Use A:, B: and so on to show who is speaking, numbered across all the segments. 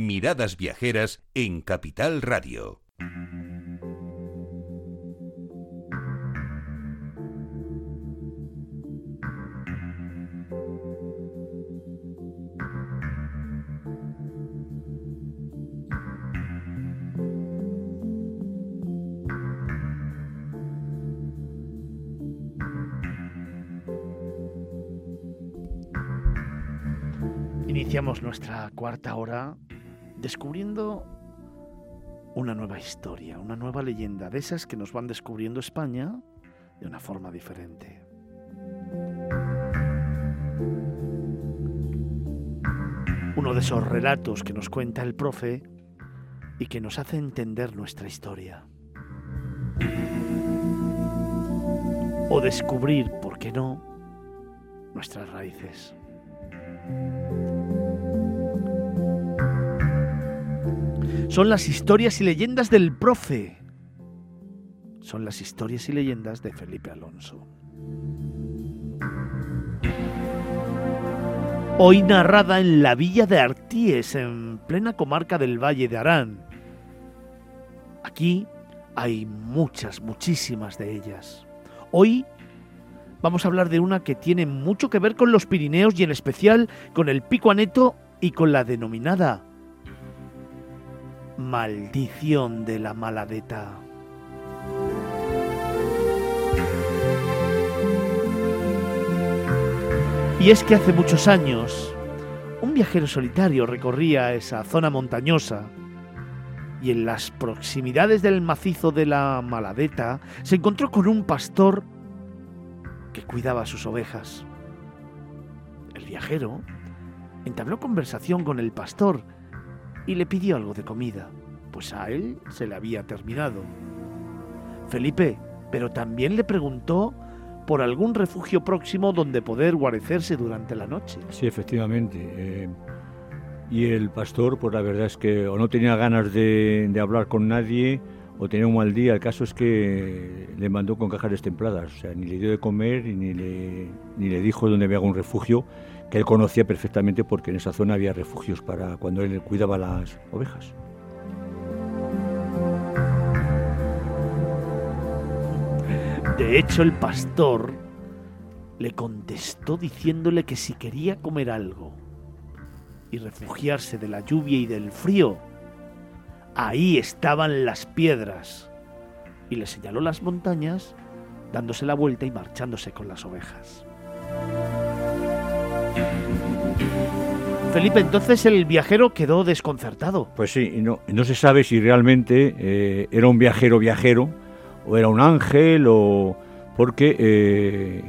A: Miradas Viajeras en Capital Radio.
B: Iniciamos nuestra cuarta hora descubriendo una nueva historia, una nueva leyenda, de esas que nos van descubriendo España de una forma diferente. Uno de esos relatos que nos cuenta el profe y que nos hace entender nuestra historia. O descubrir, ¿por qué no?, nuestras raíces. Son las historias y leyendas del profe. Son las historias y leyendas de Felipe Alonso. Hoy narrada en la villa de Artíes, en plena comarca del Valle de Arán. Aquí hay muchas, muchísimas de ellas. Hoy vamos a hablar de una que tiene mucho que ver con los Pirineos y en especial con el Pico Aneto y con la denominada Maldición de la Maladeta. Y es que hace muchos años, un viajero solitario recorría esa zona montañosa y en las proximidades del macizo de la Maladeta se encontró con un pastor que cuidaba sus ovejas. El viajero entabló conversación con el pastor y le pidió algo de comida, pues a él se le había terminado. Felipe, pero también le preguntó por algún refugio próximo donde poder guarecerse durante la noche.
C: Sí, efectivamente. Eh, y el pastor, pues la verdad es que o no tenía ganas de, de, hablar con nadie o tenía un mal día. El caso es que le mandó con cajas templadas, o sea, ni le dio de comer ni le, ni le dijo dónde había algún refugio que él conocía perfectamente porque en esa zona había refugios para cuando él cuidaba las ovejas.
B: De hecho, el pastor le contestó diciéndole que si quería comer algo y refugiarse de la lluvia y del frío, ahí estaban las piedras. Y le señaló las montañas, dándose la vuelta y marchándose con las ovejas. Felipe, entonces el viajero quedó desconcertado.
C: Pues sí, no se sabe si realmente eh, era un viajero viajero, o era un ángel, o porque eh,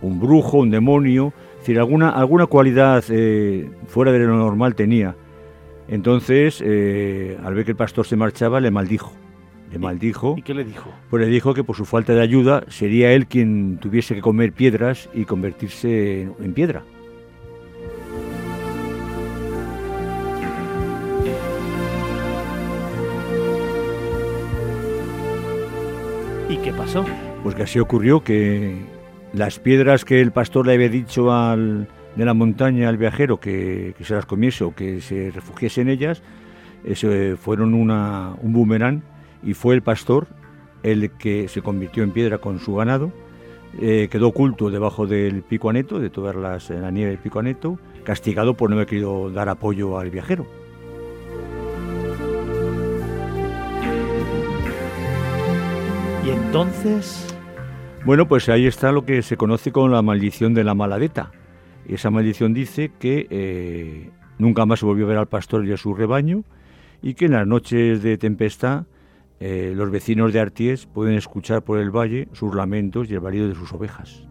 C: un brujo, un demonio, es decir, alguna, alguna cualidad eh, fuera de lo normal tenía. Entonces, al ver que el pastor se marchaba, le maldijo. Le maldijo.
B: ¿Y qué le dijo?
C: Pues le dijo que por su falta de ayuda sería él quien tuviese que comer piedras y convertirse en piedra.
B: ¿Y qué pasó?
C: Pues que así ocurrió que las piedras que el pastor le había dicho al, de la montaña al viajero que, se las comiese o que se refugiese en ellas, eso, fueron una, un boomerang y fue el pastor el que se convirtió en piedra con su ganado, eh, quedó oculto debajo del pico aneto, de todas las, la nieve del pico aneto, castigado por no haber querido dar apoyo al viajero.
B: Y entonces...
C: Bueno, pues ahí está lo que se conoce como la maldición de la maladeta. Esa maldición dice que eh, nunca más se volvió a ver al pastor y a su rebaño y que en las noches de tempestad eh, los vecinos de Arties pueden escuchar por el valle sus lamentos y el balido de sus ovejas.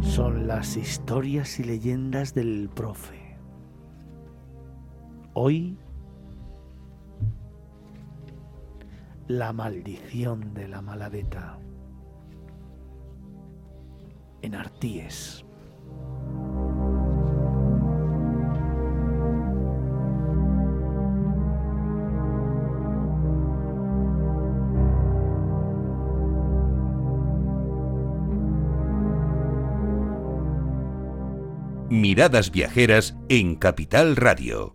B: Son las historias y leyendas del profe. Hoy, la maldición de la maladeta en Artíes.
A: Miradas viajeras en Capital Radio.